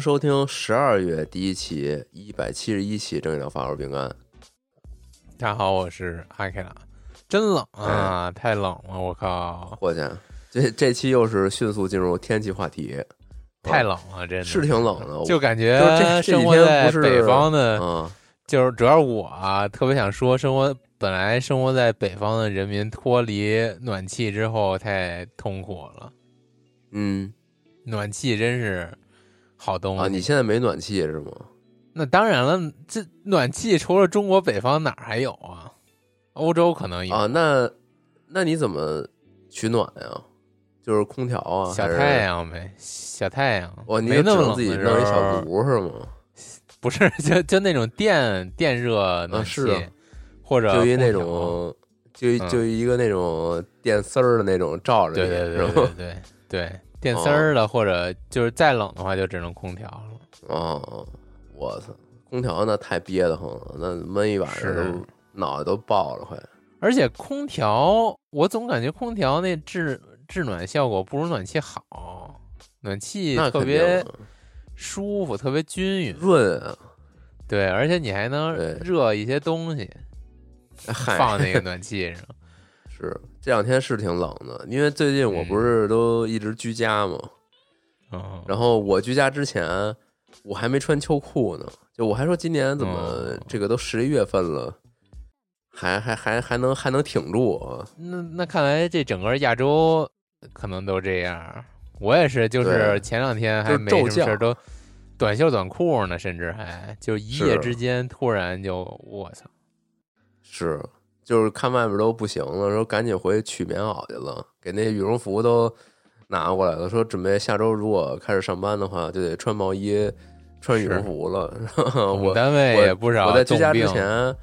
迎收听十二月第一期一百七十一期正义疗法我是饼干。大家好，我是阿凯拉。真冷啊，太冷了，我靠！我去，这这期又是迅速进入天气话题，太冷了，真的是挺冷的，就感觉生活在北方的，嗯，就是主要是我啊，特别想说，生活本来生活在北方的人民脱离暖气之后太痛苦了，嗯暖气真是好东西。啊，你现在没暖气是吗？那当然了，这暖气除了中国北方哪儿还有啊？欧洲可能有啊，那那你怎么取暖呀？就是空调啊，小太阳呗，小太阳。哇，你没那么自己弄一小炉是吗？不是，就就那种电电热暖气，是啊或者就一那种，就嗯就一个那种电丝儿的那种罩着对对对 对对电丝儿的，或者就是再冷的话就只能空调了。哦，我操，空调那太憋得慌了，那闷一晚上都脑袋都爆了，快。而且空调，我总感觉空调那制制暖效果不如暖气好，暖气特别舒服，特别均匀。润啊，对，而且你还能热一些东西，放那个暖气上。是这两天是挺冷的，因为最近我不是都一直居家嘛，嗯，然后我居家之前我还没穿秋裤呢，就我还说今年怎么哦。这个都十一月份了，还还还还能还能挺住啊？那那看来这整个亚洲可能都这样。我也是，就是前两天还就是没什么事儿，都短袖短裤呢，甚至还就一夜之间突然就我操，是，就是看外面都不行了，说赶紧回去取棉袄去了，给那羽绒服都拿过来了，说准备下周如果开始上班的话，就得穿毛衣、穿羽绒服了。我单位我也不少我在居家之前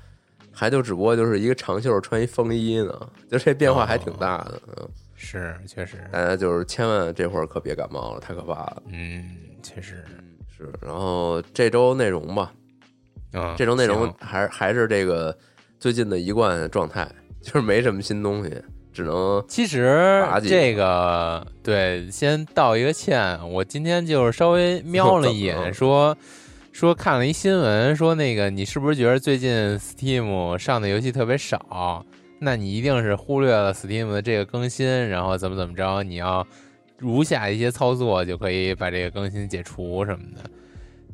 还就只不过就是一个长袖穿一风衣呢，就这变化还挺大的。嗯，是确实，大家就是千万这会儿可别感冒了，太可怕了。嗯，确实，是，然后这周内容吧，嗯，这周内容行还还是这个最近的一贯状态，就是没什么新东西，只能其实这个对，先道一个歉。我今天就是稍微 瞄了一眼，说说看了一新闻，说那个你是不是觉得最近 Steam 上的游戏特别少？那你一定是忽略了 Steam 的这个更新，然后怎么怎么着，你要如下一些操作就可以把这个更新解除什么的。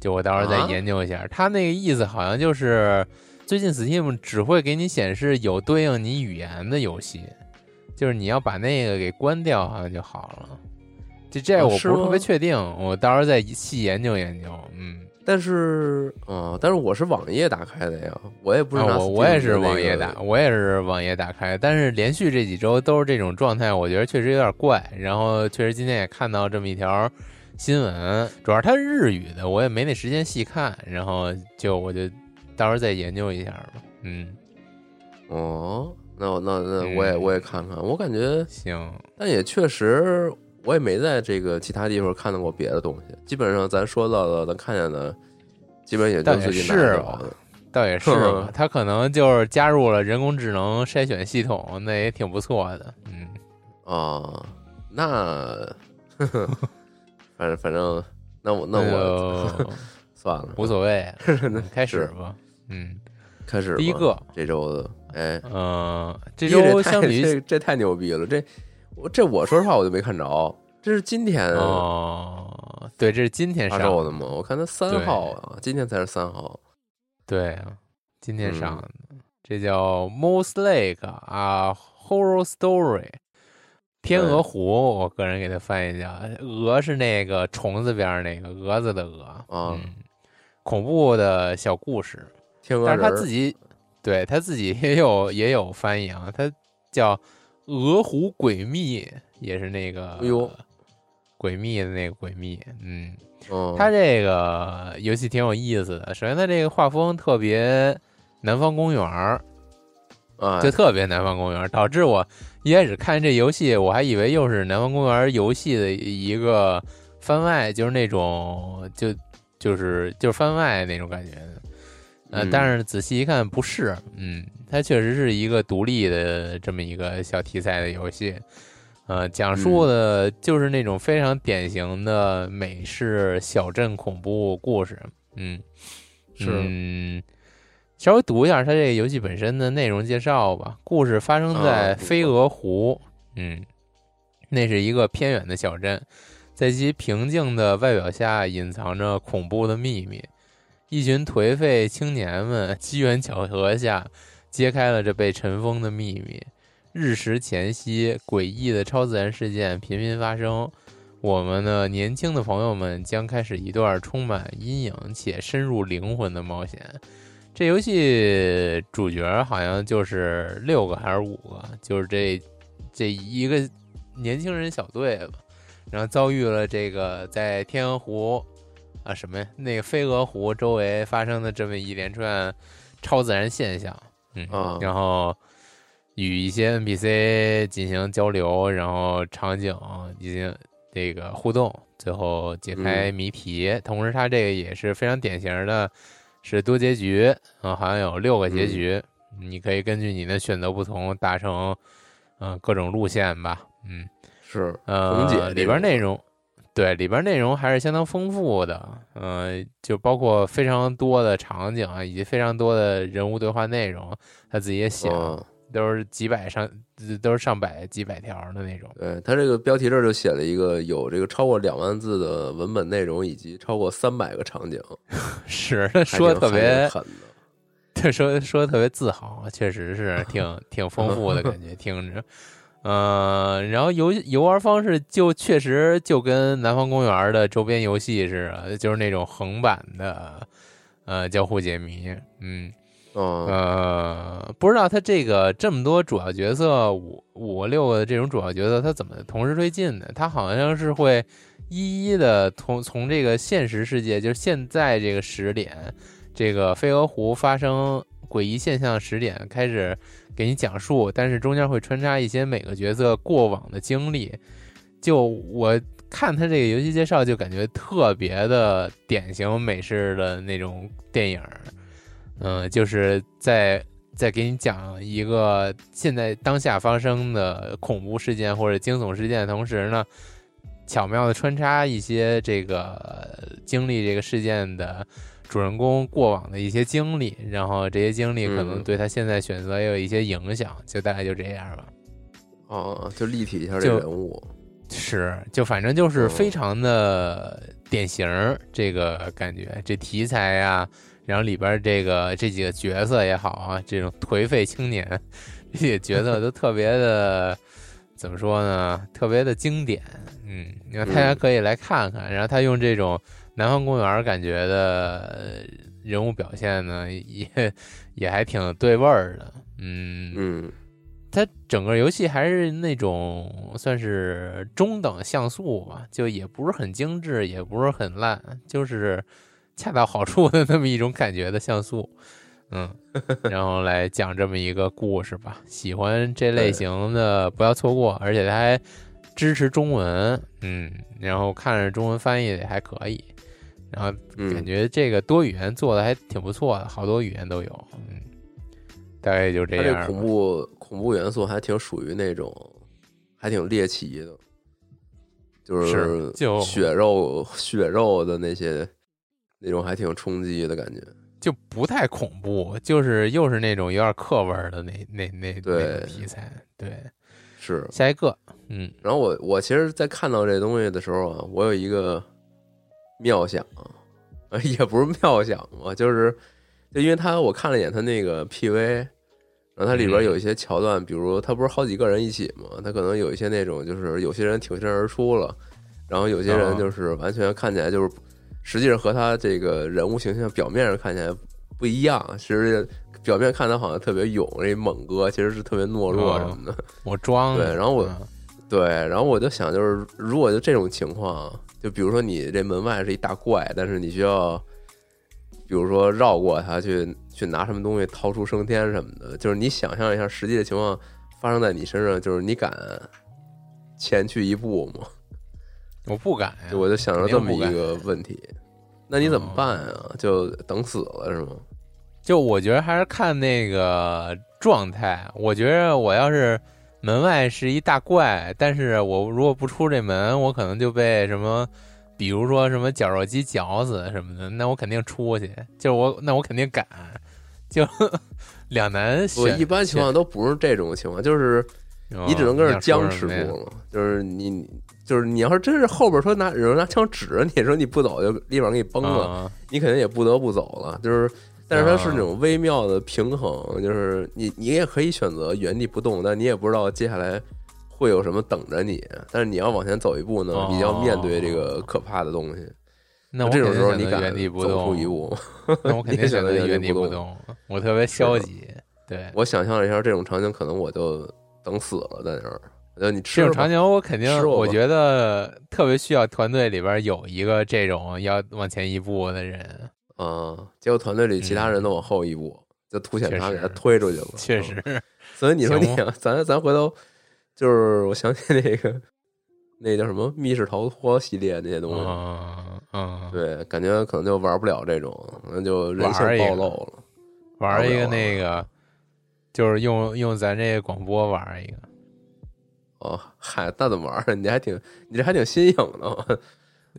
就我到时候再啊研究一下，他那个意思好像就是最近 Steam 只会给你显示有对应你语言的游戏，就是你要把那个给关掉，好像就好了。这这我不是特别确定，我到时候再细研究研究。嗯，但是啊、但是我是网页打开的呀，我也不知道、啊我我也是网页打，，我也是网页打开，但是连续这几周都是这种状态，我觉得确实有点怪。然后确实今天也看到这么一条新闻，主要是它日语的，我也没那时间细看，然后就我就到时候再研究一下吧。嗯，哦，那我那那我也、嗯我也看看，我感觉，行，但也确实，我也没在这个其他地方看到过别的东西，基本上咱说到的，咱看见的，基本也就倒也最近是吧拿。倒也是他，可能就是加入了人工智能筛选系统，那也挺不错的。嗯，啊，那，呵呵反正反正，那我那我就 算了，无所谓，嗯开始吧。嗯，开始吧第一个。这周的，哎，嗯，这周太相比于这这太牛逼了，这我这我说实话我就没看着，这是今天哦，对，这是今天上售的吗？我看他三号啊，今天才是三号。对啊，今天嗯。上的，这叫 Moss Lake 啊，Horror Story。天鹅湖，我个人给它翻译叫鹅是那个虫子边儿那个蛾子的蛾啊。嗯，恐怖的小故事。天鹅但是他自己对他自己也有也有翻译啊，他叫鹅湖诡秘，也是那个哎呦诡秘的那个诡秘，嗯，嗯，它这个游戏挺有意思的。首先，他这个画风特别南方公园儿，啊，就特别南方公园，导致我一开始看这游戏，我还以为又是南方公园游戏的一个番外，就是那种就就是就是番外那种感觉。呃，嗯但是仔细一看不是，嗯，它确实是一个独立的这么一个小题材的游戏，呃，讲述的就是那种非常典型的美式小镇恐怖故事，嗯，是嗯，稍微读一下它这个游戏本身的内容介绍吧。故事发生在啊飞蛾湖，嗯，那是一个偏远的小镇，在其平静的外表下隐藏着恐怖的秘密。一群颓废青年们机缘巧合下揭开了这被尘封的秘密。日食前夕，诡异的超自然事件频频发生。我们的年轻的朋友们将开始一段充满阴影且深入灵魂的冒险。这游戏主角好像就是六个还是五个，就是这这一个年轻人小队吧，然后遭遇了这个在天鹅湖啊什么呀那个飞蛾湖周围发生的这么一连串超自然现象，嗯，啊然后与一些 NPC 进行交流，然后场景进行这个互动，最后解开谜题。同时，它这个也是非常典型的，是多结局啊，好像有六个结局，你可以根据你的选择不同达成嗯、呃各种路线吧，嗯。是呃里边内容，对里边内容还是相当丰富的，呃，就包括非常多的场景啊，以及非常多的人物对话内容，他自己也写了，嗯都是几百上，都是上百几百条的那种。对他这个标题这儿就写了一个有这个超过两万字的文本内容，以及超过三百个场景，是，他说特别，狠的。他说说的特别自豪，确实是 挺挺丰富的感觉，听着。呃，然后游游玩方式就确实就跟南方公园的周边游戏似的，就是那种横版的，呃，交互解谜。嗯，嗯呃，不知道他这个这么多主要角色，五五个六个的这种主要角色，他怎么同时推进的？他好像是会一一的从从这个现实世界，就是现在这个时点，这个飞蛾湖发生诡异现象的时点开始给你讲述，但是中间会穿插一些每个角色过往的经历。就我看他这个游戏介绍，就感觉特别的典型美式的那种电影。嗯，就是在在给你讲一个现在当下发生的恐怖事件或者惊悚事件的同时呢，巧妙的穿插一些这个经历这个事件的主人公过往的一些经历，然后这些经历可能嗯对他现在选择也有一些影响，就大概就这样吧。哦，就立体一下这就人物。是，就反正就是嗯非常的典型儿这个感觉，这题材呀、然后里边这个这几个角色也好啊，这种颓废青年这些角色都特别的怎么说呢？特别的经典，嗯，你看大家嗯可以来看看，然后他用这种南方公园感觉的呃人物表现呢，也 也还挺对味儿的，嗯嗯它整个游戏还是那种算是中等像素吧，就也不是很精致，也不是很烂，就是恰到好处的那么一种感觉的像素。嗯，然后来讲这么一个故事吧。喜欢这类型的不要错过，而且它还支持中文，嗯，然后看着中文翻译的也还可以，然后感嗯，觉这个多语言做的还挺不错的，好多语言都有，嗯，大概就这他样恐怖恐怖元素还挺属于那种，还挺猎奇的，就是就血肉血肉的那些那种，还挺冲击的感觉。就不太恐怖，就是又是那种有点课文的那那那那题材。对，是。下一个，嗯然后我我其实，在看到这东西的时候啊，我有一个妙想，啊，也不是妙想吧，就是就因为他我看了一眼他那个 PV，然后它里边嗯。有一些桥段，比如他不是好几个人一起嘛，他可能有一些那种就是有些人挺身而出了，然后有些人哦。就是完全看起来就是实际上和他这个人物形象表面上看起来不一样，其实表面看他好像特别勇，这猛哥其实是特别懦弱哦什么的。我装的对然后我嗯。对，然后我就想，就是如果就这种情况，就比如说你这门外是一大怪，但是你需要，比如说绕过它去去拿什么东西逃出升天什么的，就是你想象一下实际的情况发生在你身上，就是你敢前去一步吗？我不敢呀，就我就想着这么一个问题，那你怎么办啊？就等死了是吗？就我觉得还是看那个状态。我觉得我要是门外是一大怪，但是我如果不出这门，我可能就被什么，比如说什么绞肉机绞死什么的，那我肯定出去。就是我，那我肯定敢。就两难我选。一般情况都不是这种情况，就是，你只能跟哦这僵持住了，就是你，就是你要是真是后边说拿有人拿枪指着你说你不走就立马给你崩了，啊你肯定也不得不走了。就是，但是它是啊那种微妙的平衡，就是你你也可以选择原地不动，但你也不知道接下来会有什么等着你。但是你要往前走一步呢，哦你要面对这个可怕的东西。那我这种时候你敢原地不走出动一步？那我肯定选择原原地地不动，我特别消极。对，我想象了一下这种场景，可能我就等死了在那儿。那你吃这种场景我肯定我觉得特别需要团队里边有一个这种要往前一步的人。啊，结果团队里其他人都往后一步，就凸显他给他推出去了。嗯确实，嗯，所以你说你想，咱咱回头就是我想起那个那叫什么密室逃脱系列那些东西，嗯嗯，对，感觉可能就玩不了这种，那就人性暴露了。玩一个那个，就是用用咱这个广播玩一个。哦，嗨，那怎么玩儿？你还挺，你这还挺新颖的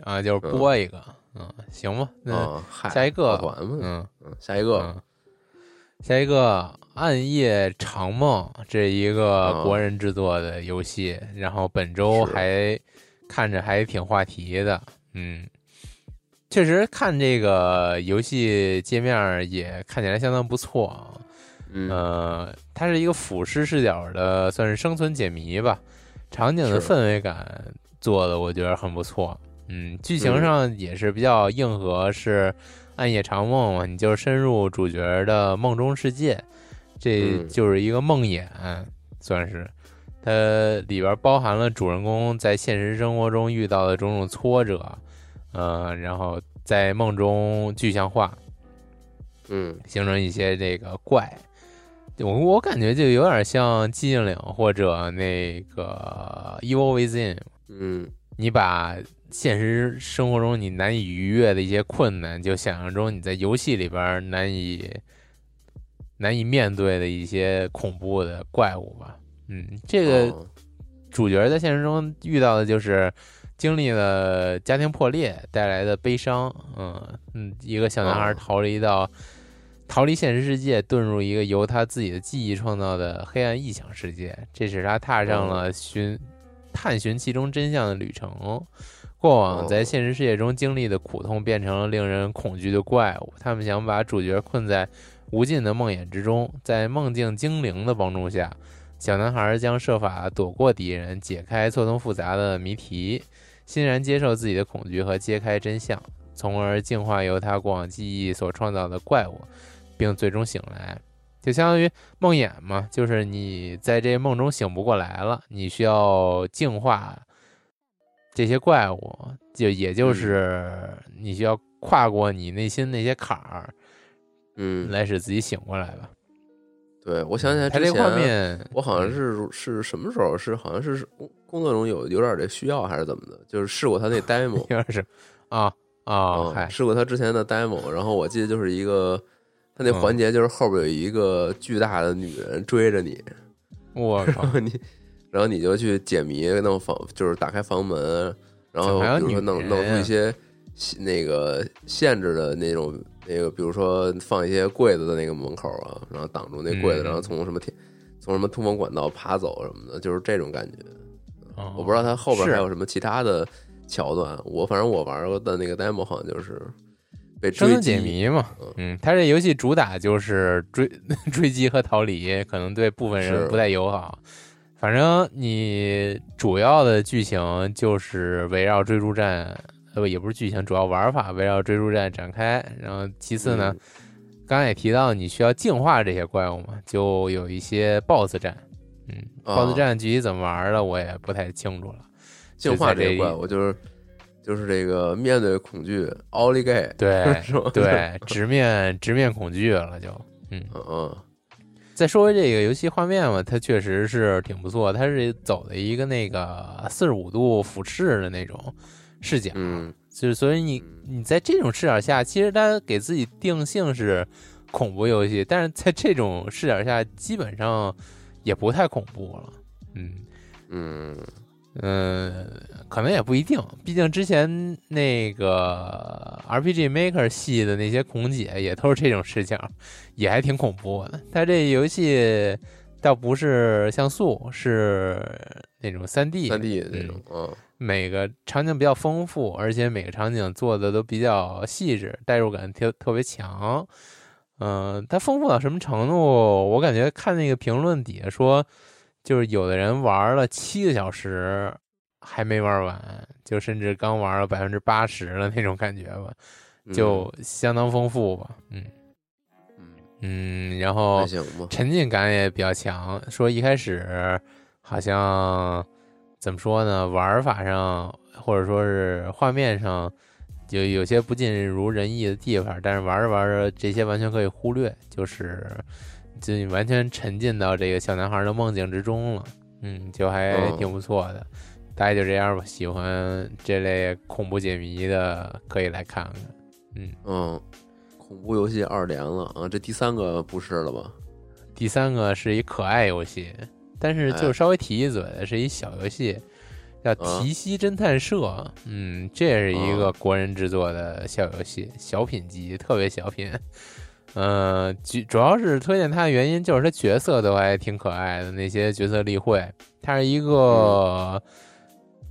啊，就是播一个，嗯，行吧，那下一个嗯嗯，下一个嗯，下一个《暗夜长梦》，这一个哦国人制作的游戏，然后本周还看着还挺话题的，嗯，确实看这个游戏界面也看起来相当不错啊，嗯呃，它是一个俯视视角的，算是生存解谜吧。场景的氛围感做的我觉得很不错。嗯，剧情嗯。上也是比较硬核，是暗夜长梦嘛，你就深入主角的梦中世界，这嗯。就是一个梦魇，算是。它里边包含了主人公在现实生活中遇到的种种挫折，呃，然后在梦中具象化，嗯。形成一些这个怪。我我感觉就有点像寂静岭或者那个 Evil Within，嗯。你把现实生活中你难以逾越的一些困难，就想象中你在游戏里边难以难以面对的一些恐怖的怪物吧。嗯，这个哦主角在现实中遇到的就是经历了家庭破裂带来的悲伤，嗯嗯，一个小男孩哦逃离到、逃离现实世界，遁入一个由他自己的记忆创造的黑暗异想世界，这使他踏上了寻、探寻其中真相的旅程。过往在现实世界中经历的苦痛变成了令人恐惧的怪物，他们想把主角困在无尽的梦魇之中，在梦境精灵的帮助下。小男孩将设法躲过敌人，解开错综复杂的谜题，欣然接受自己的恐惧和揭开真相，从而净化由他过往记忆所创造的怪物，并最终醒来。就相当于梦魇嘛，就是你在这梦中醒不过来了，你需要净化这些怪物，就也就是你需要跨过你内心那些坎儿，嗯，来使自己醒过来吧。对，我想起来它这之前画面，我好像是是什么时候？是好像是工工作中有有点这需要还是怎么的？就是试过他那 demo，有点是啊啊，试过他之前的 demo，然后我记得就是一个他那嗯环节就是后边有一个巨大的女人追着你，我靠 你然后你就去解谜，弄房就是打开房门，然后比如说女弄弄出一些那个限制的那种那个比如说放一些柜子的那个门口啊，然后挡住那柜子，嗯然后从什么天从什么通风管道爬走什么的，就是这种感觉。哦我不知道它后边还有什么其他的桥段，我反正我玩过的那个 demo 好像就是被追生存解，谜嘛嗯，嗯，它这游戏主打就是追 追击和逃离，可能对部分人不太友好。反正你主要的剧情就是围绕追逐战，呃不也不是剧情，主要玩法围绕追逐战展开。然后其次呢，刚才也提到你需要净化这些怪物嘛，就有一些 BOSS 战。嗯啊，BOSS 战具体怎么玩的我也不太清楚了。净化这这个怪物就是就是这个面对恐惧，奥利给，对？对，直面直面恐惧了就。嗯，嗯嗯再说回这个游戏画面嘛，它确实是挺不错，它是走的一个那个四十五度俯视的那种视角，嗯就是所以你你在这种视角下，其实它给自己定性是恐怖游戏，但是在这种视角下，基本上也不太恐怖了。嗯嗯嗯，可能也不一定，毕竟之前那个 RPG Maker 系的那些恐姐也都是这种视角，也还挺恐怖的。它这游戏倒不是像素，是那种三 D，三 D 的那种，嗯每个场景比较丰富，而且每个场景做的都比较细致，代入感特特别强。嗯、它丰富到什么程度？我感觉看那个评论底下说，就是有的人玩了七个小时还没玩完，就甚至刚玩了百分之八十的那种感觉吧，嗯就相当丰富吧。嗯嗯嗯，然后沉浸感也比较强。说一开始好像怎么说呢，玩法上或者说是画面上，就有些不尽如人意的地方，但是玩着玩着这些完全可以忽略，就是就你完全沉浸到这个小男孩的梦境之中了。嗯，就还嗯挺不错的。大概就这样吧，喜欢这类恐怖解谜的可以来看看。嗯，嗯，恐怖游戏二连了啊，这第三个不是了吧？第三个是一可爱游戏，但是就哎稍微提一嘴的，是一小游戏，叫《啊提西侦探社》。嗯，这也是一个啊国人制作的小游戏，小品级，特别小品。呃，主主要是推荐它的原因就是它角色都还挺可爱的，那些角色例会，它是一个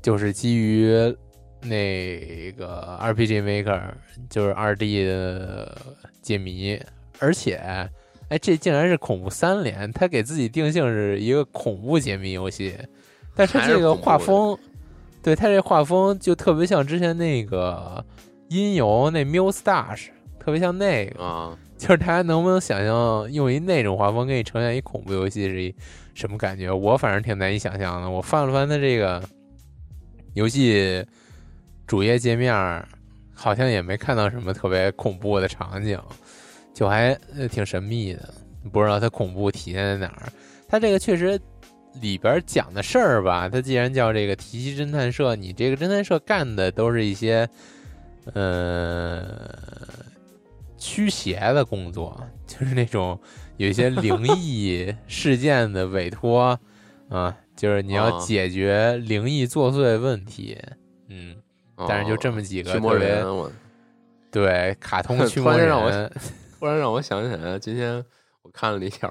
就是基于那个 RPG Maker，就是二 D 的解谜，而且哎，这竟然是恐怖三连，他给自己定性是一个恐怖解谜游戏，但是这个画风，对他这画风就特别像之前那个音游那 Mustache，特别像那个，啊，就是大家能不能想象用一那种画风给你呈现一恐怖游戏是一什么感觉？我反正挺难以想象的。我翻了翻它这个游戏主页界面，好像也没看到什么特别恐怖的场景，就还挺神秘的。不知道它恐怖体现在哪儿。它这个确实里边讲的事儿吧，它既然叫这个提西侦探社，你这个侦探社干的都是一些呃驱邪的工作，就是那种有一些灵异 事件的委托啊，就是你要啊解决灵异作祟问题。嗯，但是就这么几个对卡通驱魔突魔然让我人，突然让我想起来，今天我看了一条，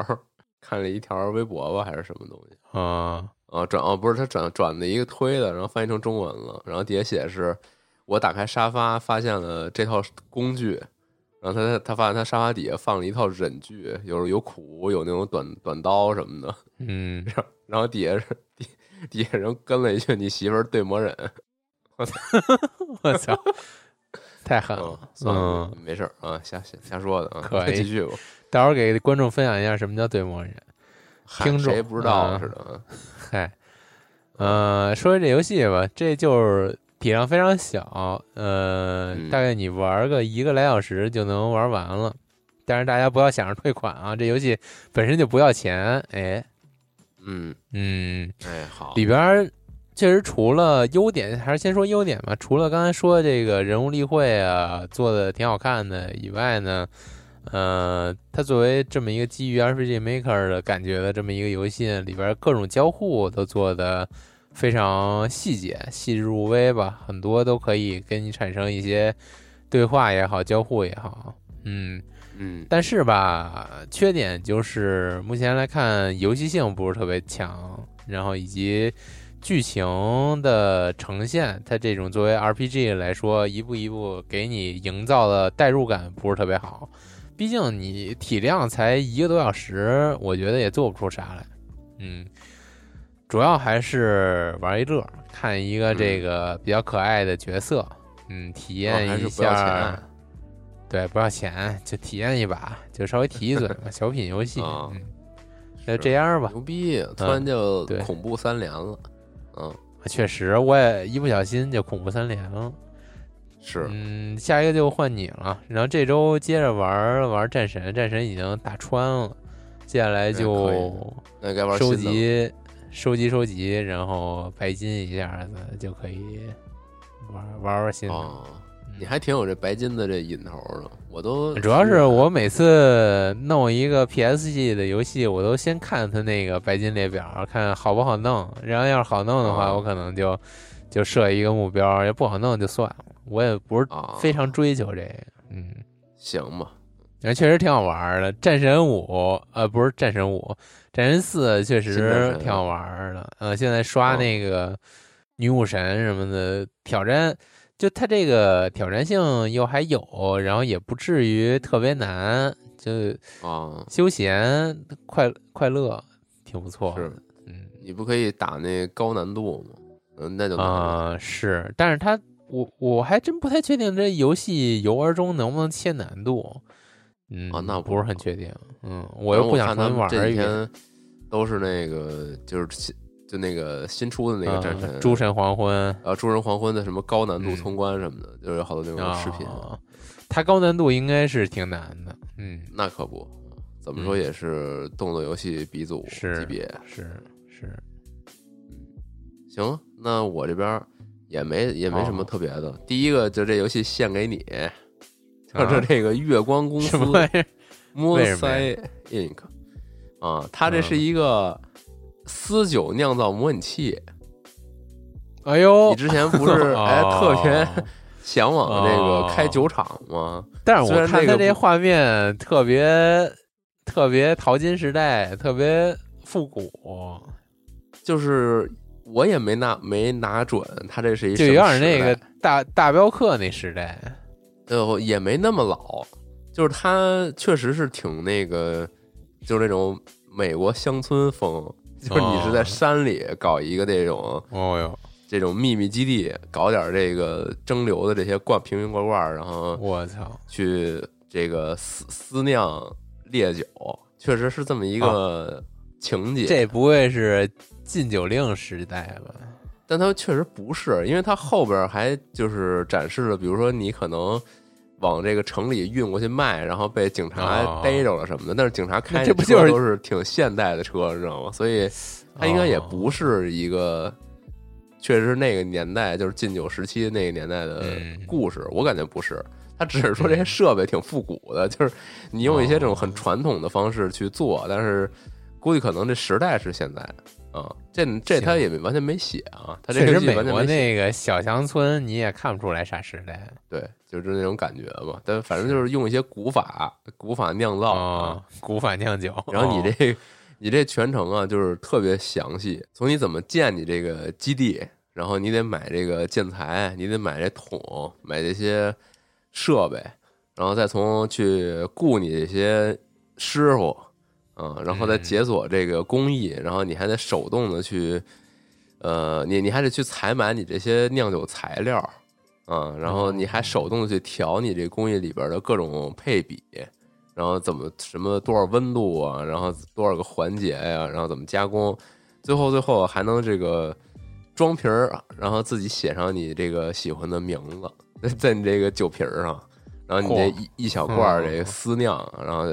看了一条微博吧，还是什么东西啊啊？转哦，不是他转转的一个推的，然后翻译成中文了，然后底下写的是我打开沙发发现了这套工具，然后他他发现他沙发底下放了一套忍具，有有苦，有那种短短刀什么的，嗯，然后底下是底底下人跟了一句：“你媳妇儿对魔忍。我操，我操太”狠嗯了，，算了嗯，，没事啊，瞎瞎瞎说的啊，可以继续吧。到时候给观众分享一下什么叫对魔忍。听众谁不知道嗯似的啊？嗨，呃，说说这游戏吧，这就是体量非常小，呃，嗯大概你玩个一个来小时就能玩完了。但是大家不要想着退款啊，这游戏本身就不要钱。哎，嗯，嗯，哎，好，里边确实除了优点，还是先说优点吧。除了刚才说的这个人物立绘啊，做的挺好看的以外呢，呃，它作为这么一个基于 RPG Maker 的感觉的这么一个游戏，里边各种交互都做的非常细节、细致入微吧，很多都可以跟你产生一些对话也好，交互也好。嗯，嗯但是吧，缺点就是目前来看游戏性不是特别强，然后以及剧情的呈现，它这种作为 RPG 来说，一步一步给你营造的代入感不是特别好。毕竟你体量才一个多小时，我觉得也做不出啥来。嗯，主要还是玩一乐，看一个这个比较可爱的角色，嗯，体验一下。对，不要钱，就体验一把，就稍微提一嘴嘛，小品游戏。那就这样吧。牛逼，突然就对恐怖三连了。嗯，确实，我也一不小心就恐怖三连了。是嗯，下一个就换你了。然后这周接着玩玩战神，战神已经打穿了，接下来就那该玩收集、收集、收集，然后白金一下子就可以玩玩玩新的。你还挺有这白金的这瘾头的，我都主要是我每次弄一个 PS 系的游戏，我都先看它那个白金列表，看好不好弄。然后要是好弄的话，哦我可能就就设一个目标；要不好弄就算了。我也不是啊非常追求这个，嗯，行吧，然后确实挺好玩的。战神五，呃，不是战神五，战神四确实挺好玩的。呃，现在刷哦那个女武神什么的挑战，就它这个挑战性又还有，然后也不至于特别难，就啊，休闲快快乐，挺不错。是嗯你不可以打那高难度吗？嗯，那就啊、是，但是它我我还真不太确定这游戏游玩中能不能切难度。嗯，啊那不不是很确定。嗯，我又不想玩。这几天都是那个就是新就那个新出的那个战神嗯诸神黄昏呃诸神黄昏的什么高难度嗯通关什么的，就是有好多那种视频。啊，它高难度应该是挺难的。嗯，那可不，怎么说嗯也是动作游戏鼻祖是级别。是是，行，那我这边也没也没什么哦特别的。第一个就这游戏献给你，啊就是这个月光公司什么玩意儿？m o 为 n 什么 s 呀 i Inc. 啊，它这是嗯一个私酒酿造模拟器。哎呦，你之前不是 哎特别哦 向往这个哦开酒厂吗？但是虽我看它这画面特别特别淘金时代，特别复古，就是我也没拿没拿准，它这是一就有点那个大大镖客那时代。呃，也没那么老，就是他确实是挺那个，就是那种美国乡村风，就是你是在哦山里搞一个那种、哦哟，这种秘密基地，搞点这个蒸馏的这些罐瓶瓶罐罐，然后我操！去这个私私酿烈酒，确实是这么一个情节。这不会是禁酒令时代吧？但它确实不是，因为它后边还就是展示了，比如说你可能往这个城里运过去卖，然后被警察哦逮着了什么的。但是警察开那这不就是车都是挺现代的车，你知道吗？所以它应该也哦不是一个，确实是那个年代，就是禁酒时期那个年代的嗯故事。我感觉不是，他只是说这些设备挺复古的，就是你用一些这种哦很传统的方式去做，但是估计可能这时代是现在啊。这这他也完全没写啊，他这个游戏确实美国。那个小乡村你也看不出来啥时代对，就是那种感觉吧。但反正就是用一些古法、古法酿造啊。啊，古法酿酒。然后你哦这、你这全程啊，就是特别详细，从你怎么建你这个基地，然后你得买这个建材，你得买这桶，买这些设备，然后再从去雇你这些师傅。啊，然后再嗯。解锁这个工艺，然后你还得手动的去，呃，你你还得去采买你这些酿酒材料，啊，然后你还手动的去调你这工艺里边的各种配比，然后怎么什么多少温度啊，然后多少个环节呀、然后怎么加工，最后最后还能这个装瓶儿，然后自己写上你这个喜欢的名字 在你这个酒瓶儿上，然后你这嚯一一小罐儿这个私酿，然后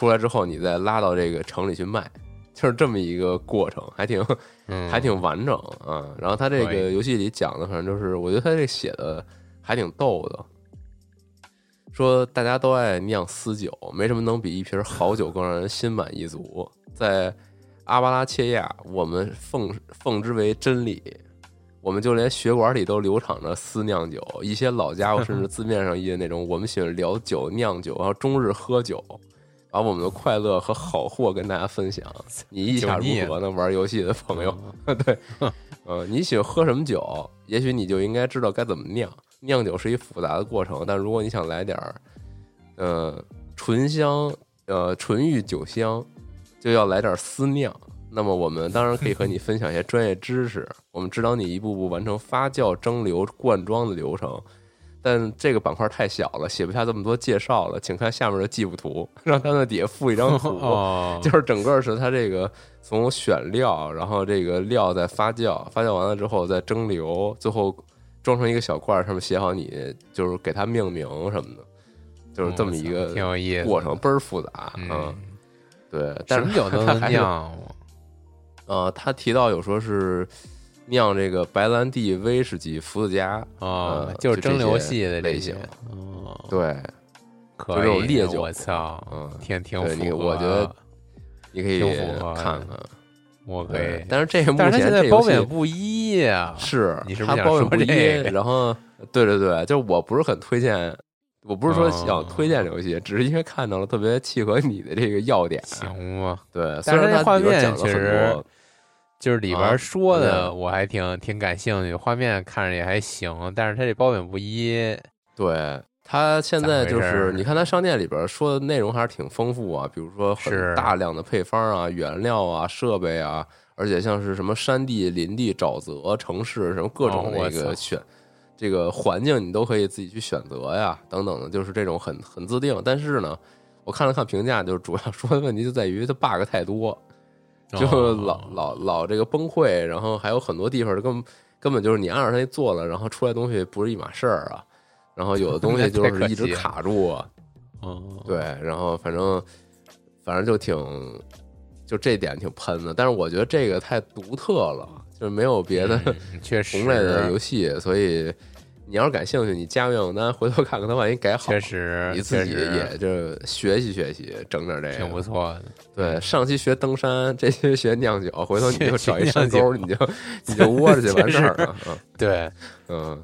出来之后你再拉到这个城里去卖，就是这么一个过程，还挺嗯 还挺完整啊。然后他这个游戏里讲的，反正就是我觉得他这写的还挺逗的。说大家都爱酿私酒，没什么能比一瓶好酒更让人心满意足。在阿巴拉切亚，我们奉奉之为真理。我们就连血管里都流淌着私酿酒，一些老家伙甚至字面上印的那种，我们喜欢聊酒、酿酒，然后终日喝酒，把我们的快乐和好货跟大家分享。你意下如何呢？玩游戏的朋友，对，呃，你喜欢喝什么酒？也许你就应该知道该怎么酿。酿酒是一复杂的过程，但如果你想来点儿，呃，醇香，呃，纯欲酒香，就要来点私酿。那么我们当然可以和你分享一些专业知识，我们指导你一步步完成发酵、蒸馏、灌装的流程。但这个板块太小了，写不下这么多介绍了，请看下面的记步图，让他在底下附一张图，就是整个是它这个从选料，然后这个料在发酵，发酵完了之后再蒸馏，最后装成一个小罐，上面写好你就是给它命名什么的，就是这么一个挺有意思过程，倍儿复杂嗯，对，什么酒都能酿。呃，他提到有说是酿这个白兰地、威士忌、伏特加啊，就是蒸馏系的类型。哦，对，可以烈酒。我操，嗯，挺挺符合。我觉得你可以看看，我可以。但是这个目前现在褒贬不一呀，是你是他褒贬不一。然后，对对对，就是我不是很推荐。我不是说想推荐游戏，只是因为看到了特别契合你的这个要点。行吗？对，虽然它画面其实。就是里边说的，我还挺挺感兴趣，画面看着也还行，但是它这褒贬不一。对它现在就是，你看它商店里边说的内容还是挺丰富啊，比如说很大量的配方啊、原料啊、设备啊，而且像是什么山地、林地、沼泽、城市什么各种那个选这个环境，你都可以自己去选择呀，等等的，就是这种很很自定。但是呢，我看了看评价，就是主要 说的问题就在于它 bug 太多。就老老老这个崩溃，然后还有很多地方根本根本就是你按照它做了，然后出来东西不是一码事儿啊。然后有的东西就是一直卡住啊。哦，对，然后反正反正就挺就这点挺喷的。但是我觉得这个太独特了，就是没有别的同类的游戏，所以。你要是感兴趣，你加个愿望单，回头看看他万一改好，确实，你自己也就学习学习，整点这个，挺不错的。对，上期学登山，这期学酿酒，回头你就找一山沟，你就你就窝着去 完事儿了。对，嗯，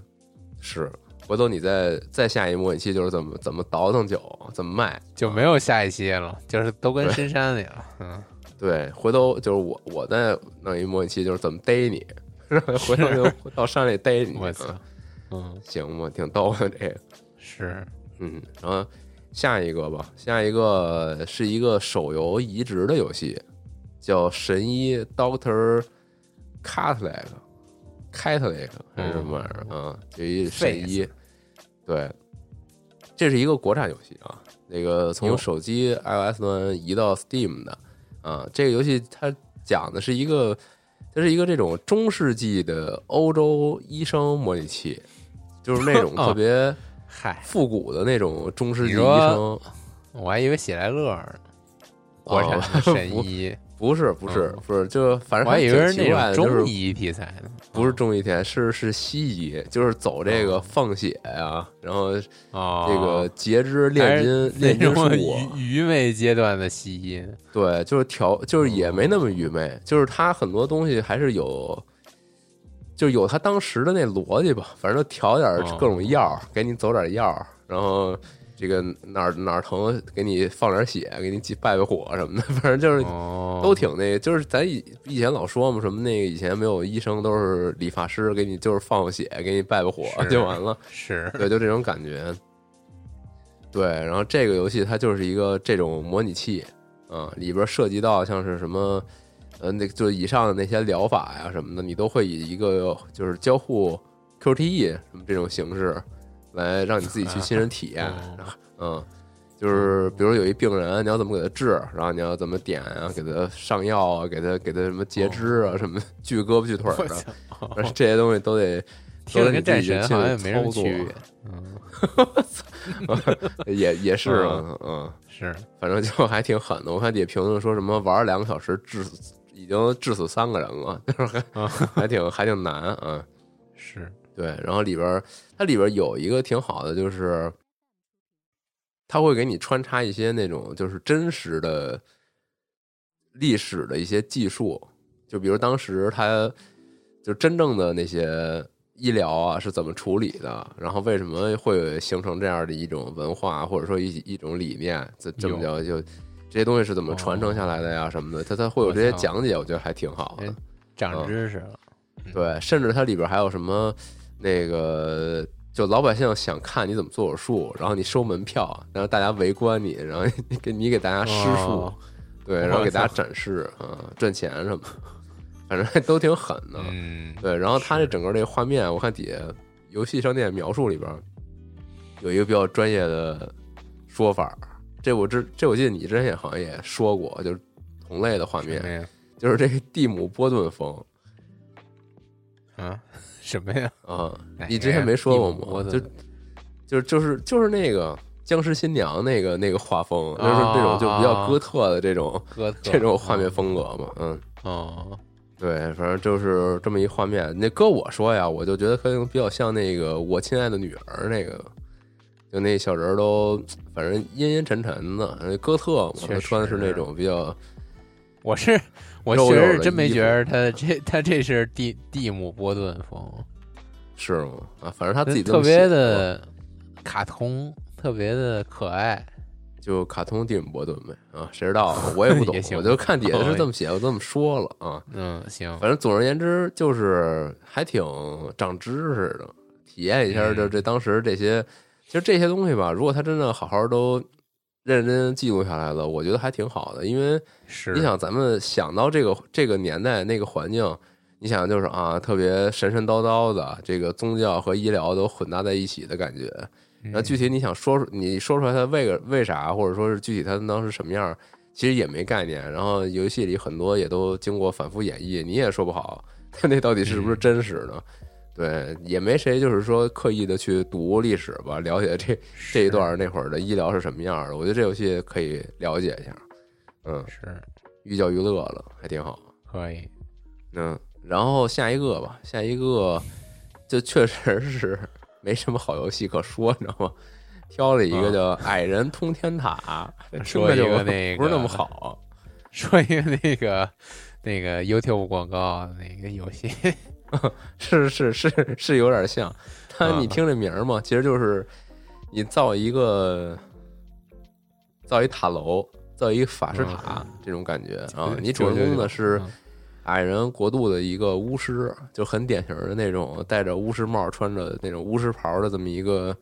是，回头你再再下一模拟器，就是怎么怎么倒腾酒，怎么卖，就没有下一期了，就是都跟深山里了。嗯，对，回头就是我我再弄一模拟器，就是怎么逮你，回头就到山里逮你。我操！嗯，行吧，挺逗的这个是，嗯，然后下一个吧，下一个是一个手游移植的游戏，叫《神医 Doctor Catlek Catlek》还是什么玩意儿啊？这一神医，对，这是一个国产游戏啊，那个从手机 iOS 端移到 Steam 的啊，这个游戏它讲的是一个，它是一个这种中世纪的欧洲医生模拟器。就是那种 特别嗨复古的那种中世纪医生，我还以为喜来乐呢国产神医，不是不是不是，就反正我还以为是那种中医题材呢，不是中医题材，是是西医，就是走这个放血呀，然后这个截肢炼金炼金术，愚昧阶段的西医，对，就是调，就是也没那么愚昧，就是他很多东西还是有。就有他当时的那逻辑吧，反正调点各种药，给你走点药，然后这个哪儿哪儿疼，给你放点血，给你拜拜火什么的，反正就是都挺那个，就是咱以以前老说嘛，什么那个以前没有医生，都是理发师给你就是放血，给你拜拜火就完了，是对，就这种感觉。对，然后这个游戏它就是一个这种模拟器，嗯，里边涉及到像是什么。呃，那就以上的那些疗法呀什么的，你都会以一个就是交互 QTE 什么这种形式来让你自己去亲身体验。嗯，就是比如有一病人，你要怎么给他治，然后你要怎么点啊，给他上药啊，给他给他什么截肢啊什么锯胳膊锯腿的，这些东西都得 都得跟战神好像也没什么区别。嗯，也也是啊，嗯，是，反正就还挺狠的。我看底下评论说什么玩两个小时治死。已经致死三个人了，就是还还挺还挺难啊，是。对。然后里边它里边有一个挺好的，就是它会给你穿插一些那种就是真实的历史的一些技术，就比如当时它就真正的那些医疗啊是怎么处理的，然后为什么会形成这样的一种文化，或者说一一种理念，这这么叫就这些东西是怎么传承下来的呀什么的，它它会有这些讲解，我觉得还挺好的哎。长知识了。对，甚至它里边还有什么那个，就老百姓想看你怎么做手术，然后你收门票，然后大家围观你，然后你给你给大家施术，哦对，然后给大家展示啊，赚钱什么，反正还都挺狠的。嗯，对，然后它这整个这个画面，我看底下游戏商店描述里边有一个比较专业的说法，这我之这我记得你之前好像也说过，就是同类的画面？就是这个蒂姆·波顿风啊，什么呀？啊，你之前没说过吗？就就就是就是那个僵尸新娘那个那个画风，就是哦这种就比较哥特的这种哥特这种画面风格嘛，嗯。哦，对，反正就是这么一画面。那搁我说呀，我就觉得可能比较像那个《我亲爱的女儿》那个，就那小人儿都反正阴阴沉沉的，那哥特嘛，他穿的是那种比较我是我肉肉的确实真没觉得他这他这是蒂蒂姆波顿风，是吗？啊，反正他自己这特别的卡通，特别的可爱。就卡通蒂姆·波顿呗啊，谁知道啊我也不懂 我就看底下是这么 写，我这么说了啊。嗯，行，反正总而言之，就是还挺长知识的，体验一下嗯就这当时这些，其实这些东西吧，如果他真的好好都认真记录下来了，我觉得还挺好的。因为是你想，咱们想到这个这个年代那个环境，你想就是啊，特别神神叨叨的，这个宗教和医疗都混搭在一起的感觉。然后具体你想说出，你说出来他为个为啥，或者说是具体他当时什么样，其实也没概念。然后游戏里很多也都经过反复演绎，你也说不好，它 那到底是不是真实呢？对，也没谁就是说刻意的去读历史吧，了解这这一段那会儿的医疗是什么样的。我觉得这游戏可以了解一下，嗯，是寓教于乐了，还挺好。可以，嗯，然后下一个吧，下一个就确实是没什么好游戏可说，你知道吗？挑了一个叫《矮人通天塔》，听说一个那个那不是那么好。说一个那个那个 YouTube 广告那个游戏，是是是是有点像，但啊你听这名儿嘛，其实就是你造一个造一塔楼，造一个法师塔这种感觉啊。你主人公呢是嗯矮人国度的一个巫师，就很典型的那种戴着巫师帽、穿着那种巫师袍的这么一个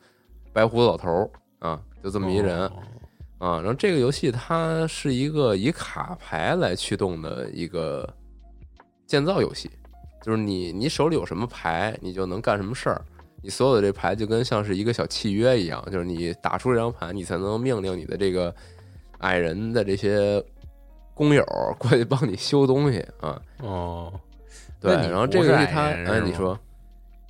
白胡子老头啊，就这么一人。哦啊，然后这个游戏它是一个以卡牌来驱动的一个建造游戏，就是你你手里有什么牌，你就能干什么事儿。你所有的这牌就跟像是一个小契约一样，就是你打出这张牌，你才能命令你的这个矮人的这些工友过去帮你修东西啊。哦，对，然后这个是个游戏它，哎，你说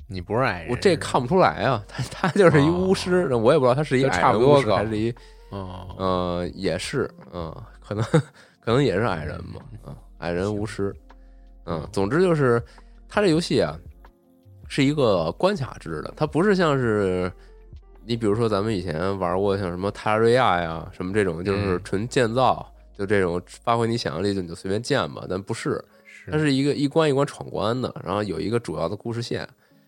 你不是矮人，我这看不出来啊，他他就是一巫师，我也不知道他是一就矮人巫师差不多高还是一哦，呃，也是，嗯，可能 可能也是矮人吧，啊，矮人巫师，嗯，总之就是他这游戏啊是一个关卡制的，它不是像是你比如说咱们以前玩过像什么塔瑞亚呀什么这种，就是嗯。纯建造，就这种发挥你想象力就你就随便建吧，但不是，是。它是一个一关一关闯关的，然后有一个主要的故事线，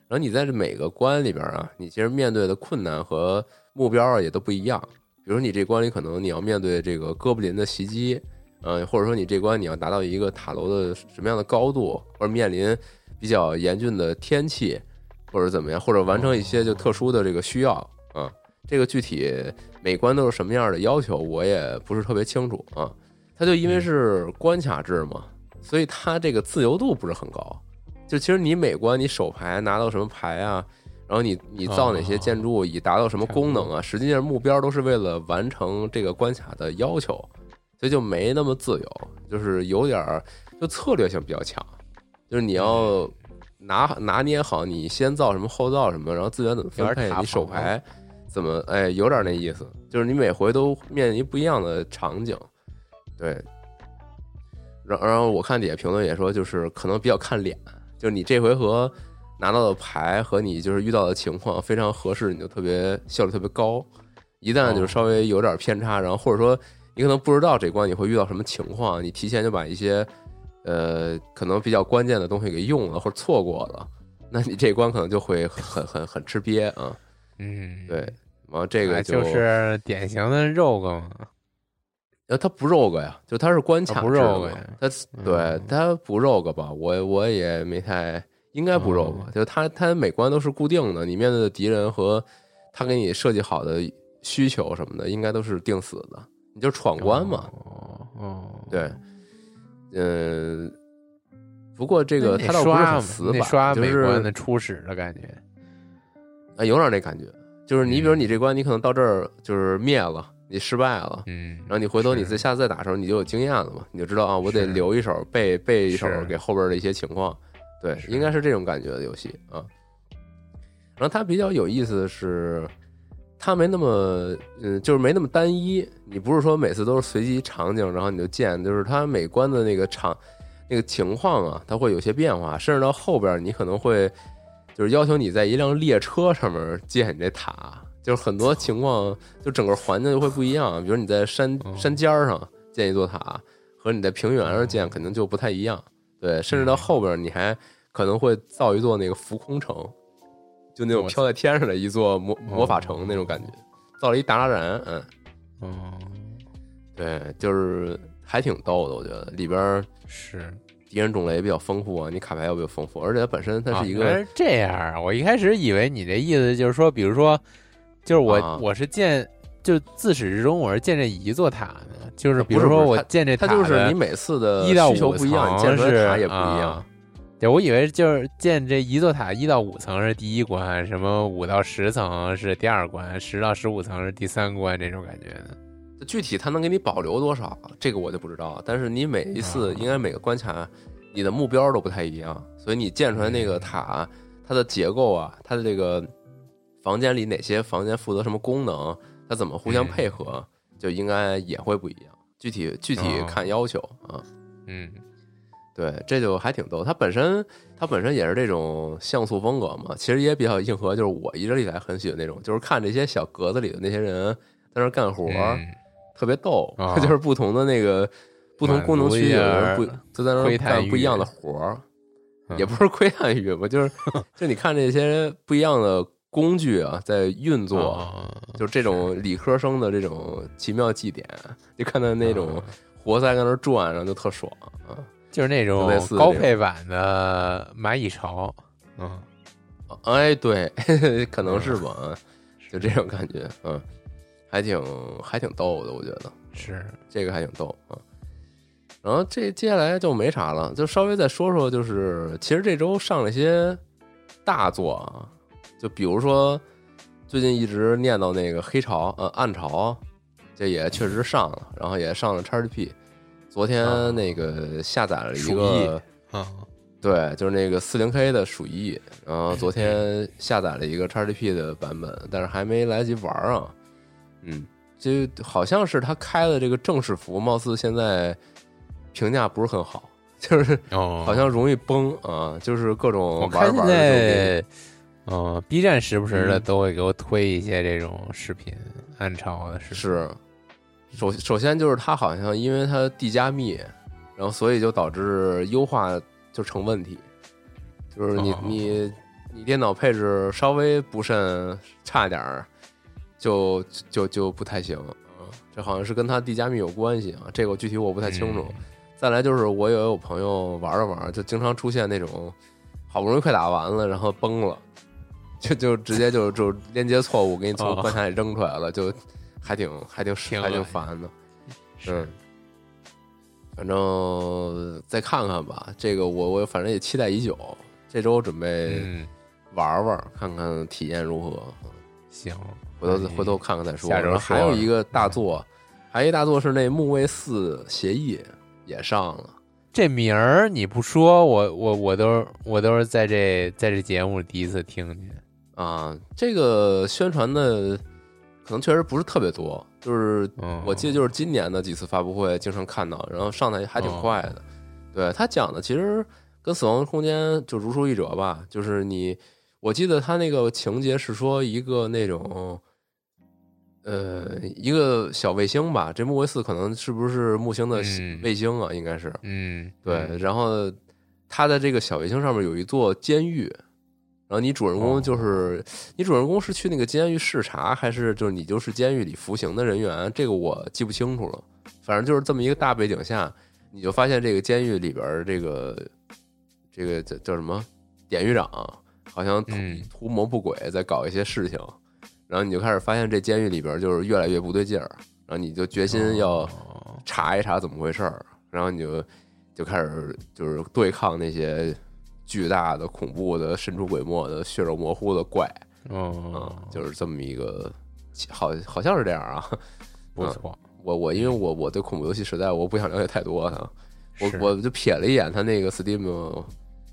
然后你在这每个关里边啊，你其实面对的困难和目标啊也都不一样。比如说你这关里可能你要面对这个哥布林的袭击，嗯、或者说你这关你要达到一个塔楼的什么样的高度，或者面临比较严峻的天气，或者怎么样，或者完成一些就特殊的这个需要啊。这个具体每关都是什么样的要求，我也不是特别清楚啊。它就因为是关卡制嘛，所以它这个自由度不是很高。就其实你每关你手牌拿到什么牌啊，然后你你造哪些建筑以达到什么功能啊，实际上目标都是为了完成这个关卡的要求，所以就没那么自由，就是有点儿就策略性比较强，就是你要拿拿捏好你先造什么后造什么，然后资源怎么分配，你手牌怎么哎有点那意思，就是你每回都面临不一样的场景，对。然然后我看底下评论也说，就是可能比较看脸，就是你这回合拿到的牌和你就是遇到的情况非常合适，你就特别效率特别高。一旦就是稍微有点偏差，然后或者说你可能不知道这关你会遇到什么情况，你提前就把一些呃，可能比较关键的东西给用了或者错过了，那你这关可能就会很 很很吃瘪啊。嗯，对，然后这个哎就是典型的 rogue 嘛。呃，他不 rogue 呀，就他是关卡不制 rogue 呀他对嗯他不 rogue 吧？我我也没太应该不 rogue，哦就是他他每关都是固定的，你面对的敌人和他给你设计好的需求什么的，应该都是定死的，你就闯关嘛。哦哦，对，嗯，不过这这个他倒不是死板，刷就是每关的初始的感觉。啊，有点那感觉，就是你比如嗯你这关你可能到这儿就是灭了，你失败了。嗯，然后你回头你是再下次再打的时候，你就有经验了嘛，你就知道啊，我得留一手背背一手给后边的一些情况，对，应该是这种感觉的游戏啊。然后它比较有意思的是，它没那么嗯，就是没那么单一。你不是说每次都是随机场景，然后你就建，就是它每关的那个场那个情况啊，它会有些变化，甚至到后边你可能会就是要求你在一辆列车上面建你这塔，就是很多情况就整个环境就会不一样。比如你在山哦山尖上建一座塔，和你在平原上建肯定就不太一样。对，甚至到后边你还可能会造一座那个浮空城，就那种飘在天上的一座魔魔法城那种感觉，造了一大拉然，嗯，哦，对，就是还挺逗的，我觉得里边儿是敌人种类也比较丰富啊，你卡牌也比较丰富，而且它本身它是一个这样啊！我一开始以为你这意思就是说，比如说，就是我、啊我是建，就自始至终我是建这一座塔呢，就是啊比如说我建这塔，它就是你每次的一到需求五不一样，你层建的是塔也不一样啊。对，我以为就是建这一座塔一到五层是第一关，什么五到十层是第二关，十到十五层是第三关这种感觉的。具体它能给你保留多少，这个我就不知道。但是你每一次啊应该每个关卡，你的目标都不太一样，所以你建出来那个塔，它的结构啊，它的这个房间里哪些房间负责什么功能，它怎么互相嗯配合，就应该也会不一样。具体具体哦看要求啊。嗯对，这就还挺逗。它本身它本身也是这种像素风格嘛，其实也比较硬核。就是我一直以来很喜欢那种，就是看这些小格子里的那些人在那儿干活，嗯特别逗。啊 就是不同的那个不同功能区，有的人不就在那干不一样的活儿，嗯也不是窥探欲吧，就是 就你看这些不一样的工具啊，在运作。啊就是这种理科生的这种奇妙祭典，就看到那种啊活塞在那儿转，然后就特爽啊！就是那种高配版的蚂蚁巢，嗯，哎，对，可能是吧，嗯。就这种感觉，嗯，还挺还挺逗的，我觉得。是。这个还挺逗啊。然后这接下来就没啥了，就稍微再说说，就是其实这周上了一些大作啊，就比如说最近一直念叨那个黑潮，呃，暗潮，这也确实上了，然后也上了 XGP，昨啊天那个下载了一个。啊，对，就是那个四零 K 的鼠疫，然后昨天下载了一个 XGP 的版本，但是还没来得及玩啊。嗯，就好像是他开的这个正式服，貌似现在评价不是很好，就是哦，好像容易崩啊，就是各种我玩玩着就给在，嗯，B 站时不时的嗯都会给我推一些这种视频，暗潮的视频。是，首首先就是它好像因为它地加密，然后所以就导致优化就成问题，就是你、哦你你电脑配置稍微不慎差点儿，就就就不太行。嗯，这好像是跟它地加密有关系啊，这个具体我不太清楚。嗯再来就是我也有朋友玩着玩着，就经常出现那种好不容易快打完了，然后崩了，就就直接就就连接错误给你从哦关卡里扔出来了，就还挺还挺还挺烦的。是嗯，反正再看看吧，这个我我反正也期待已久，这周准备嗯，玩玩，看看体验如何。行，回头回头看看再说。下周还有一个大作，还有一大作是那木卫四协议也上了。这名儿你不说，我我我都是我都是在这在这节目里第一次听见。啊，这个宣传的可能确实不是特别多，就是嗯，我记得就是今年的几次发布会经常看到，然后上台还挺哦快的。对他讲的其实跟《死亡空间》就如出一辙吧，就是你，我记得他那个情节是说一个那种，呃一个小卫星吧，这木卫四可能是不是木星的嗯卫星啊？应该是嗯，对。嗯然后它的这个小卫星上面有一座监狱，然后你主人公哦就是、你主人公是去那个监狱视察，还是就是你就是监狱里服刑的人员？这个我记不清楚了。反正就是这么一个大背景下，你就发现这个监狱里边儿这个这个叫叫什么典狱长，好像图嗯图谋不轨，在搞一些事情。然后你就开始发现这监狱里边就是越来越不对劲儿，然后你就决心要哦查一查怎么回事儿，然后你就就开始就是对抗那些巨大的、恐怖的、神出鬼没的、血肉模糊的怪，哦嗯，，就是这么一个，好好像是这样啊。不错，我我因为我我对恐怖游戏实在我不想了解太多啊，我我就瞥了一眼他那个 Steam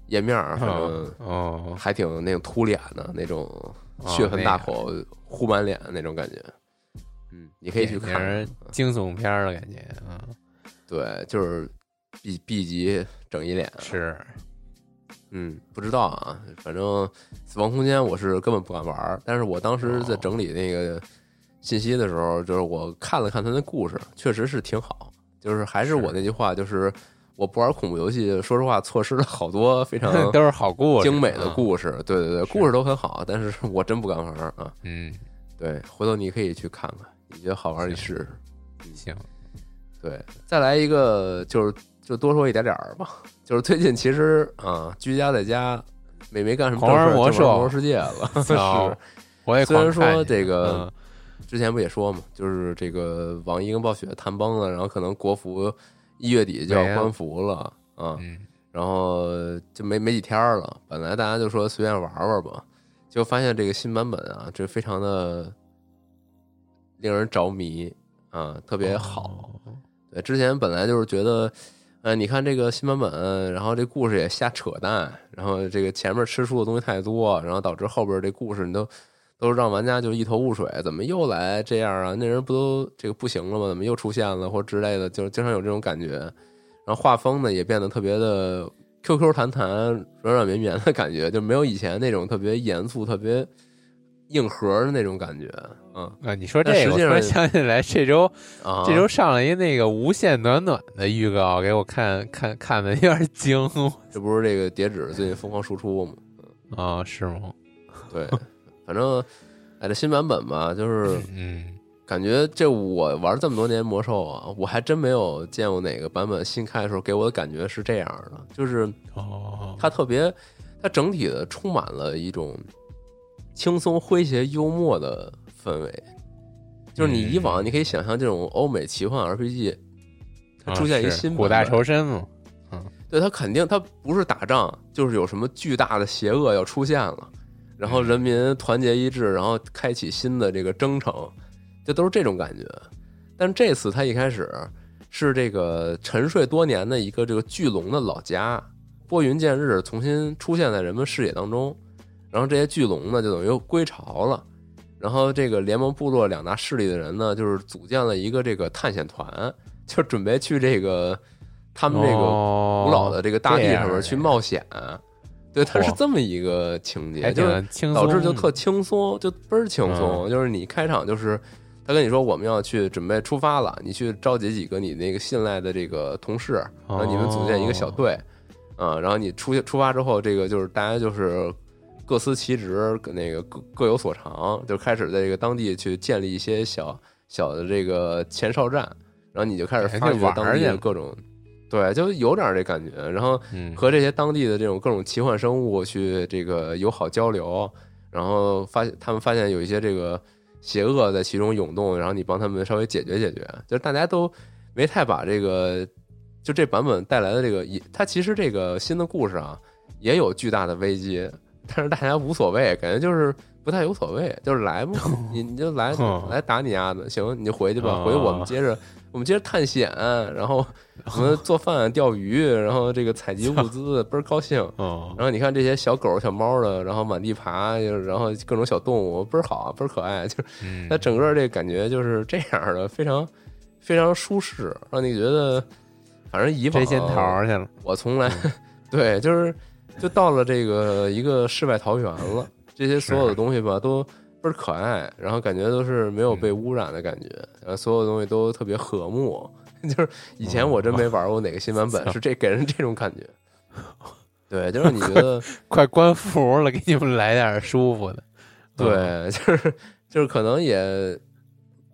页面儿，反正哦，还挺那种凸脸的那种，哦血盆大口、糊满脸那种感觉。嗯，你可以去看。惊悚片儿的感觉啊，对，就是 B B 级整一脸。是嗯，不知道啊，反正《死亡空间》我是根本不敢玩儿，但是我当时在整理那个信息的时候，就是我看了看他那故事，确实是挺好。就是还是我那句话，就是我不玩恐怖游戏，说实话错失了好多非常 都是好故事，精美的啊故事。对对对，故事都很好，但是我真不敢玩儿啊。嗯，对，回头你可以去看看，你觉得好玩儿你试试。行，对，再来一个，就是就多说一点点儿吧。就是最近其实啊，居家在家，没没干什么正事儿，魔兽就玩魔兽世界了。操是，我也虽然说这个嗯之前不也说嘛，就是这个网易跟暴雪谈崩了，然后可能国服一月底就要关服了啊，嗯，然后就没没几天儿了。本来大家就说随便玩玩吧，结果发现这个新版本啊，这非常的令人着迷啊，特别好。哦，对，之前本来就是觉得，呃，你看这个新版本，然后这故事也瞎扯淡，然后这个前面吃书的东西太多，然后导致后边这故事你都都让玩家就一头雾水，怎么又来这样啊？那人不都这个不行了吗？怎么又出现了或之类的？就经常有这种感觉。然后画风呢也变得特别的 QQ 弹弹、软软绵绵的感觉，就没有以前那种特别严肃、特别硬核的那种感觉。嗯啊，你说这个，我突然上想起来，这周啊，这周上了一那个无限暖暖的预告，给我看看看的有点惊这不是这个叠纸最近疯狂输出吗？啊，是吗？对，反正哎，这新版本吧，就是嗯，感觉这我玩这么多年魔兽啊，我还真没有见过哪个版本新开的时候给我的感觉是这样的，就是哦，它特别，它整体的充满了一种轻松诙谐幽默的氛围。就是你以往嗯你可以想象这种欧美奇幻 RPG，它啊出现一是新版古代仇深嘛，嗯对它肯定它不是打仗，就是有什么巨大的邪恶要出现了，然后人民团结一致，然后开启新的这个征程，这都是这种感觉。但这次他一开始是这个沉睡多年的一个这个巨龙的老家，拨云见日，重新出现在人们视野当中。然后这些巨龙呢，就等于归巢了。然后这个联盟部落两大势力的人呢，就是组建了一个这个探险团，就准备去这个他们这个古古老的这个大地上面面去冒险。对，它是这么一个情节，就是导致就特轻松，就倍儿轻松。就是你开场就是他跟你说我们要去准备出发了，你去召集几个你那个信赖的这个同事，然后你们组建一个小队，啊，然后你出出发之后，这个就是大家就是各司其职，那个各各有所长，就开始在这个当地去建立一些小小的这个前哨站，然后你就开始发掘当地的各种。对，就有点这感觉，然后嗯和这些当地的这种各种奇幻生物去这个友好交流，然后发现他们发现有一些这个邪恶在其中涌动，然后你帮他们稍微解决解决，就是大家都没太把这个就这版本带来的这个，它其实这个新的故事啊也有巨大的危机，但是大家无所谓，感觉就是不太有所谓，就是来嘛，你你就来哦来打你丫的，行，你就回去吧，哦回去我们接着我们接着探险，然后我们做饭、钓鱼，然后这个采集物资，倍儿高兴。哦，然后你看这些小狗、小猫的，然后满地爬，然后各种小动物，倍儿好，倍儿可爱。就是嗯它整个这感觉就是这样的，非常非常舒适，让你觉得，反正以往摘仙桃去了，我从来 对，就是就到了这个一个世外桃源了，这些所有的东西吧，都倍儿可爱，然后感觉都是没有被污染的感觉，然后所有东西都特别和睦。就是以前我真没玩过哪个新版本，是这给人这种感觉。对，就是你觉得 快关服了，给你们来点舒服的。对，就是就是可能也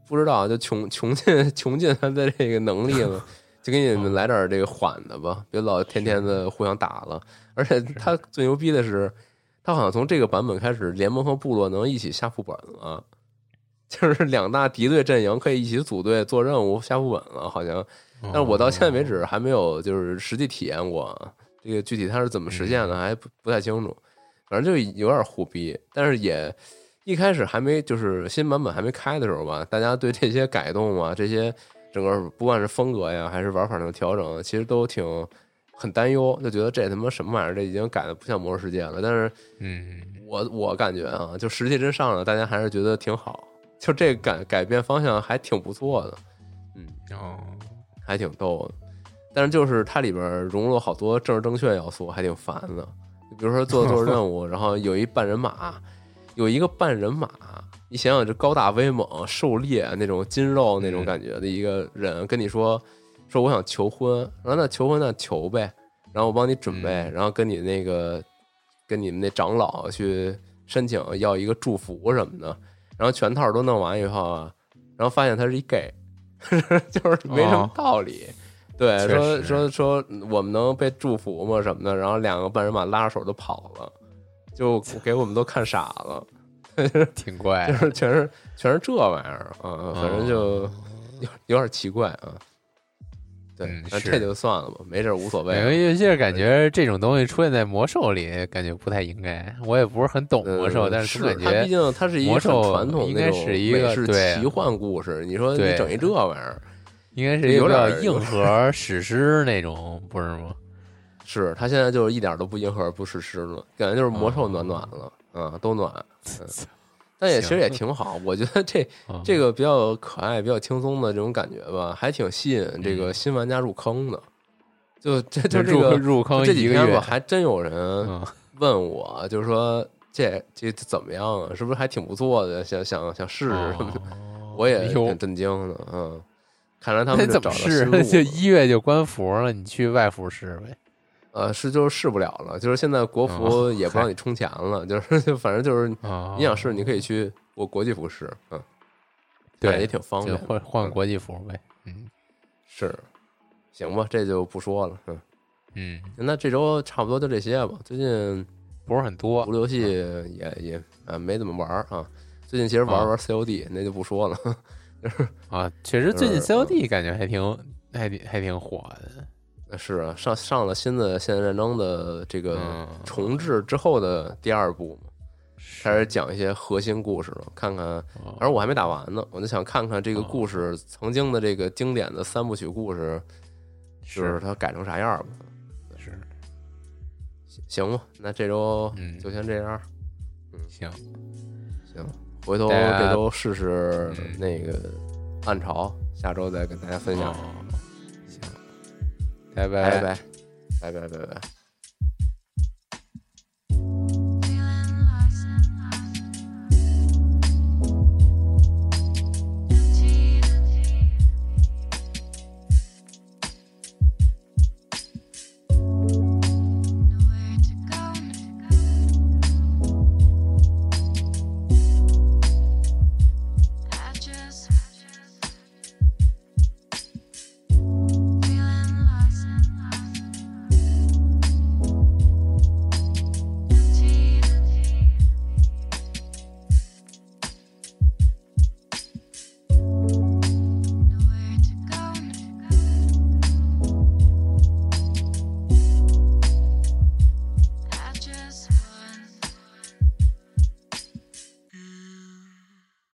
不知道，就穷穷尽穷尽他的这个能力了，就给你们来点这个缓的吧，别老天天的互相打了。而且他最牛逼的是，他好像从这个版本开始，联盟和部落能一起下副本了，就是两大敌对阵营可以一起组队做任务下副本了，好像。但是我到现在为止还没有就是实际体验过。这个具体他是怎么实现的，还不不太清楚。反正就有点虎逼，但是也一开始还没就是新版本还没开的时候吧，大家对这些改动啊，这些整个不管是风格呀，还是玩法上的调整，其实都挺很担忧，就觉得这他妈什么玩意儿，这已经改的不像魔兽世界了。但是，嗯，我我感觉啊，就实际真上了，大家还是觉得挺好，就这改改变方向还挺不错的，嗯，哦，还挺逗的。但是就是它里边融入了好多政治正确要素，还挺烦的。比如说做做任务，然后有一半人马，有一个半人马，你想想这高大威猛、狩猎那种筋肉那种感觉的一个人，跟你说说我想求婚，然后那求婚那求呗，然后我帮你准备，然后跟你那个跟你们那长老去申请要一个祝福什么的，然后全套都弄完以后啊，然后发现他是一 gay，就是没什么道理。对，说说说我们能被祝福吗？什么的，然后两个半人马拉着手就跑了，就给我们都看傻了，挺怪，就是全是全是这玩意儿啊，反正就有有点奇怪啊。对，那这就算了吧，没事，无所谓。尤其是感觉这种东西出现在魔兽里，感觉不太应该。我也不是很懂魔兽，但是感觉毕竟它是一个传统，应该是一个奇幻故事。你说你整一这玩意儿。应该是有点硬核史诗那种，不是吗？是他现在就是一点都不硬核不史诗了，感觉就是魔兽暖暖了，嗯，都暖。但也其实也挺好，我觉得这这个比较可爱、比较轻松的这种感觉吧，还挺吸引这个新玩家入坑的。就这就这个入坑这几天吧，还真有人问我，就是说这这怎么样啊？是不是还挺不错的？想想想试试什么的？我也挺震惊的，嗯。看来他们怎么试？就一月就关服了，你去外服试呗。呃，是就是试不了了，就是现在国服也不让你充钱了，就是就反正就是你想试，你可以去我国际服试，嗯，对，也挺方便，换换国际服呗。嗯，是，行吧，这就不说了，嗯嗯，那这周差不多就这些吧。最近不是很多，独立游戏也也呃没怎么玩啊。最近其实玩玩 COD，那就不说了。就是啊，确实最近 COD 感觉还挺还挺还挺火的。是啊，上上了新的现代战争的这个重置之后的第二部嘛，开始讲一些核心故事了。看看，反正我还没打完呢，我就想看看这个故事曾经的这个经典的三部曲故事，就是它改成啥样吧。是，行吧，那这周就先这样。嗯，行，行。回头这周试试那个暗潮，下周再跟大家分享。拜，拜拜拜拜拜拜拜。